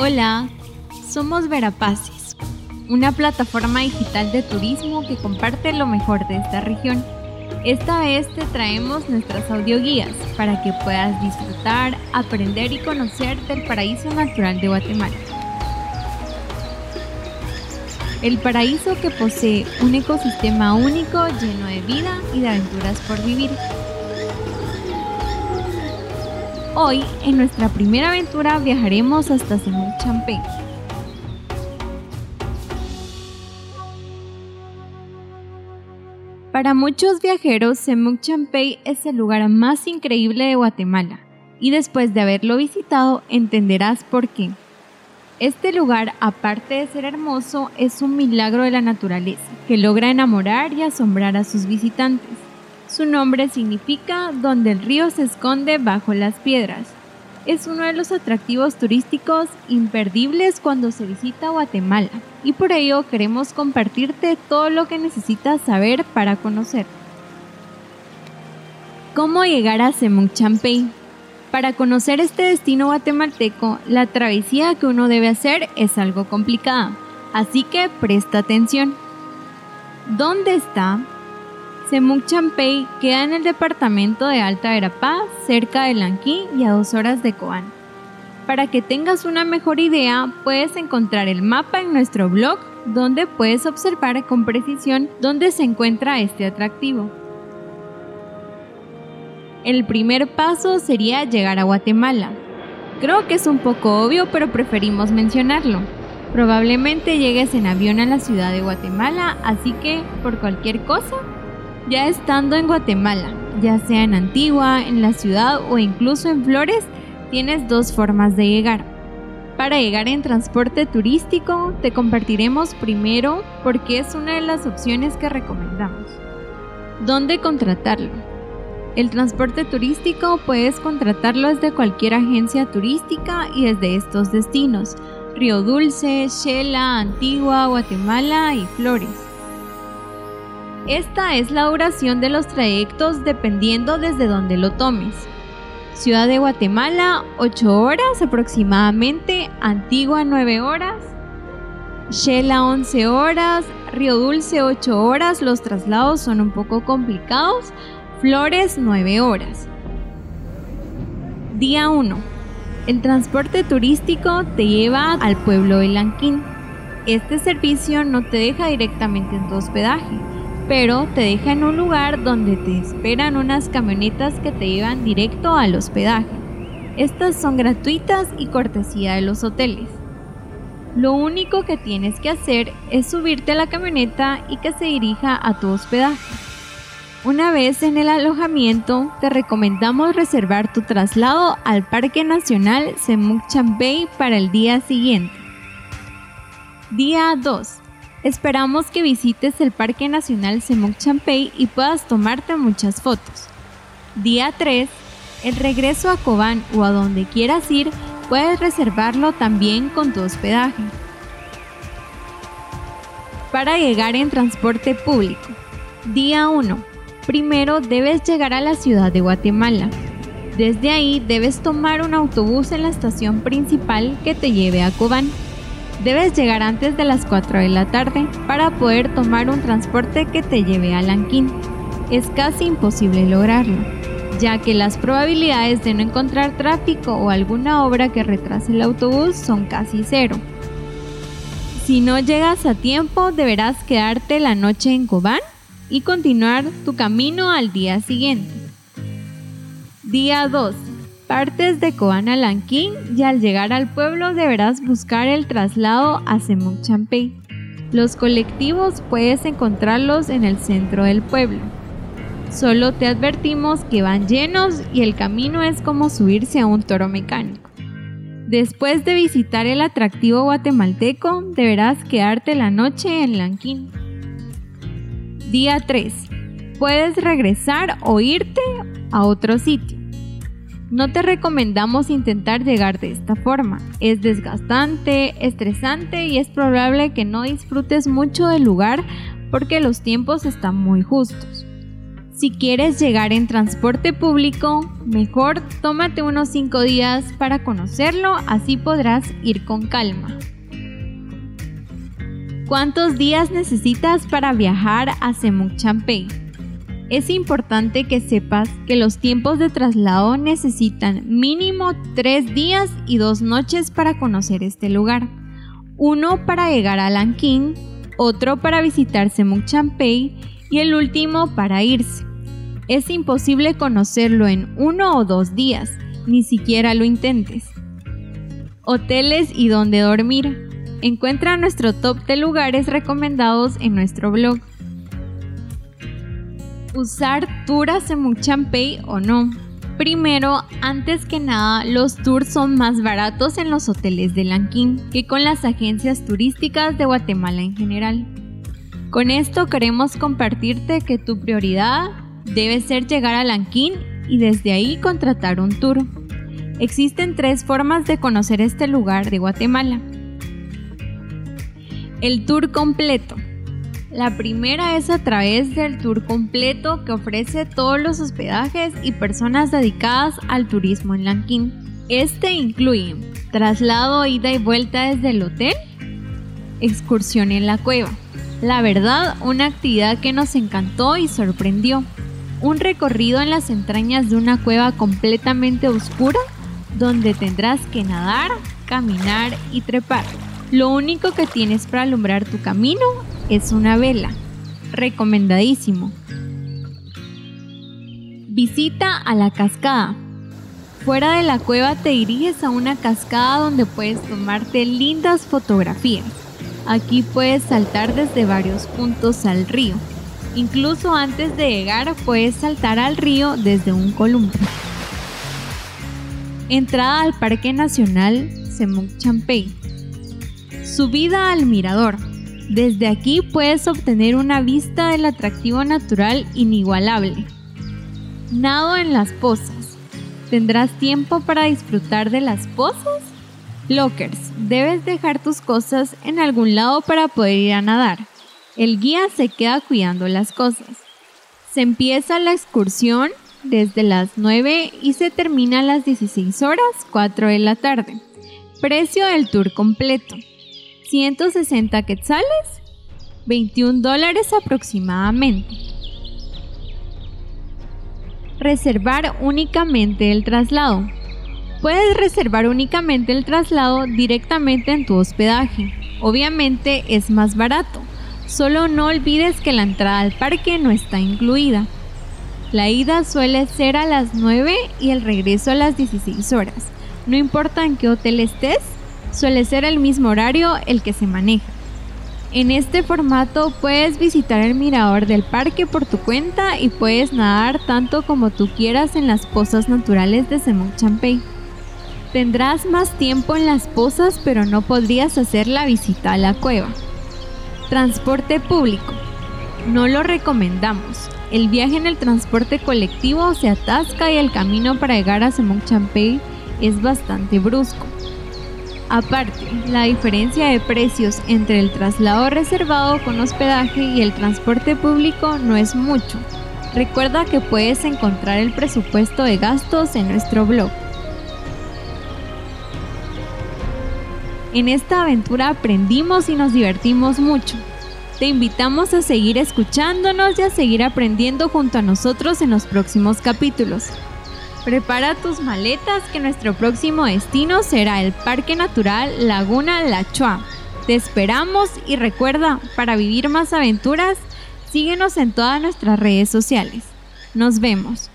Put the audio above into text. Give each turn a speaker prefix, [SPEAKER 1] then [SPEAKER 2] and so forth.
[SPEAKER 1] Hola, somos Verapaces, una plataforma digital de turismo que comparte lo mejor de esta región. Esta vez te traemos nuestras audioguías para que puedas disfrutar, aprender y conocer del paraíso natural de Guatemala. El paraíso que posee un ecosistema único lleno de vida y de aventuras por vivir. Hoy, en nuestra primera aventura, viajaremos hasta Semuc Champey. Para muchos viajeros, Semuc Champey es el lugar más increíble de Guatemala, y después de haberlo visitado entenderás por qué. Este lugar, aparte de ser hermoso, es un milagro de la naturaleza, que logra enamorar y asombrar a sus visitantes. Su nombre significa donde el río se esconde bajo las piedras. Es uno de los atractivos turísticos imperdibles cuando se visita Guatemala y por ello queremos compartirte todo lo que necesitas saber para conocer. ¿Cómo llegar a Semuc Champey? Para conocer este destino guatemalteco, la travesía que uno debe hacer es algo complicada, así que presta atención. ¿Dónde está? Semuc Champey queda en el departamento de Alta Verapaz, cerca de Lanquín y a dos horas de Coán. Para que tengas una mejor idea, puedes encontrar el mapa en nuestro blog, donde puedes observar con precisión dónde se encuentra este atractivo. El primer paso sería llegar a Guatemala. Creo que es un poco obvio, pero preferimos mencionarlo. Probablemente llegues en avión a la ciudad de Guatemala, así que por cualquier cosa ya estando en Guatemala, ya sea en Antigua, en la ciudad o incluso en Flores, tienes dos formas de llegar. Para llegar en transporte turístico, te compartiremos primero porque es una de las opciones que recomendamos. ¿Dónde contratarlo? El transporte turístico puedes contratarlo desde cualquier agencia turística y desde estos destinos, Río Dulce, Shela, Antigua, Guatemala y Flores. Esta es la duración de los trayectos dependiendo desde donde lo tomes. Ciudad de Guatemala, 8 horas aproximadamente, Antigua 9 horas, Shela 11 horas, Río Dulce 8 horas, los traslados son un poco complicados, Flores 9 horas. Día 1. El transporte turístico te lleva al pueblo de Lanquín. Este servicio no te deja directamente en tu hospedaje pero te deja en un lugar donde te esperan unas camionetas que te llevan directo al hospedaje. Estas son gratuitas y cortesía de los hoteles. Lo único que tienes que hacer es subirte a la camioneta y que se dirija a tu hospedaje. Una vez en el alojamiento, te recomendamos reservar tu traslado al Parque Nacional Semuc Champey para el día siguiente. Día 2. Esperamos que visites el Parque Nacional Semuc Champey y puedas tomarte muchas fotos. Día 3. El regreso a Cobán o a donde quieras ir, puedes reservarlo también con tu hospedaje. Para llegar en transporte público. Día 1. Primero debes llegar a la ciudad de Guatemala. Desde ahí debes tomar un autobús en la estación principal que te lleve a Cobán. Debes llegar antes de las 4 de la tarde para poder tomar un transporte que te lleve a Lanquín. Es casi imposible lograrlo, ya que las probabilidades de no encontrar tráfico o alguna obra que retrase el autobús son casi cero. Si no llegas a tiempo, deberás quedarte la noche en Cobán y continuar tu camino al día siguiente. Día 2 Partes de Coana Lanquín y al llegar al pueblo deberás buscar el traslado a Semuc Champey. Los colectivos puedes encontrarlos en el centro del pueblo. Solo te advertimos que van llenos y el camino es como subirse a un toro mecánico. Después de visitar el atractivo guatemalteco, deberás quedarte la noche en Lanquín. Día 3. Puedes regresar o irte a otro sitio. No te recomendamos intentar llegar de esta forma. Es desgastante, estresante y es probable que no disfrutes mucho del lugar porque los tiempos están muy justos. Si quieres llegar en transporte público, mejor tómate unos 5 días para conocerlo, así podrás ir con calma. ¿Cuántos días necesitas para viajar a Semuc Champey? Es importante que sepas que los tiempos de traslado necesitan mínimo 3 días y 2 noches para conocer este lugar. Uno para llegar a Lanquín, otro para visitar Semuc Champey y el último para irse. Es imposible conocerlo en uno o dos días, ni siquiera lo intentes. Hoteles y dónde dormir. Encuentra nuestro top de lugares recomendados en nuestro blog. Usar tours en Muchampey o no. Primero, antes que nada, los tours son más baratos en los hoteles de Lanquín que con las agencias turísticas de Guatemala en general. Con esto queremos compartirte que tu prioridad debe ser llegar a Lanquín y desde ahí contratar un tour. Existen tres formas de conocer este lugar de Guatemala. El tour completo. La primera es a través del tour completo que ofrece todos los hospedajes y personas dedicadas al turismo en Lanquín. Este incluye traslado, ida y vuelta desde el hotel, excursión en la cueva. La verdad, una actividad que nos encantó y sorprendió un recorrido en las entrañas de una cueva completamente oscura donde tendrás que nadar, caminar y trepar. Lo único que tienes para alumbrar tu camino es una vela. Recomendadísimo. Visita a la cascada. Fuera de la cueva te diriges a una cascada donde puedes tomarte lindas fotografías. Aquí puedes saltar desde varios puntos al río. Incluso antes de llegar puedes saltar al río desde un columpio. Entrada al Parque Nacional Semuc Champey. Subida al mirador. Desde aquí puedes obtener una vista del atractivo natural inigualable. Nado en las pozas. ¿Tendrás tiempo para disfrutar de las pozas? Lockers. Debes dejar tus cosas en algún lado para poder ir a nadar. El guía se queda cuidando las cosas. Se empieza la excursión desde las 9 y se termina a las 16 horas 4 de la tarde. Precio del tour completo. 160 quetzales, 21 dólares aproximadamente. Reservar únicamente el traslado. Puedes reservar únicamente el traslado directamente en tu hospedaje. Obviamente es más barato Solo no olvides que la entrada al parque no está incluida. La ida suele ser a las 9 y el regreso a las 16 horas. No importa en qué hotel estés, suele ser el mismo horario el que se maneja. En este formato puedes visitar el mirador del parque por tu cuenta y puedes nadar tanto como tú quieras en las pozas naturales de Semuc Champey. Tendrás más tiempo en las pozas pero no podrías hacer la visita a la cueva. Transporte público. No lo recomendamos. El viaje en el transporte colectivo se atasca y el camino para llegar a Semuc Champey es bastante brusco. Aparte, la diferencia de precios entre el traslado reservado con hospedaje y el transporte público no es mucho. Recuerda que puedes encontrar el presupuesto de gastos en nuestro blog. En esta aventura aprendimos y nos divertimos mucho. Te invitamos a seguir escuchándonos y a seguir aprendiendo junto a nosotros en los próximos capítulos. Prepara tus maletas que nuestro próximo destino será el Parque Natural Laguna La Chua. Te esperamos y recuerda, para vivir más aventuras, síguenos en todas nuestras redes sociales. Nos vemos.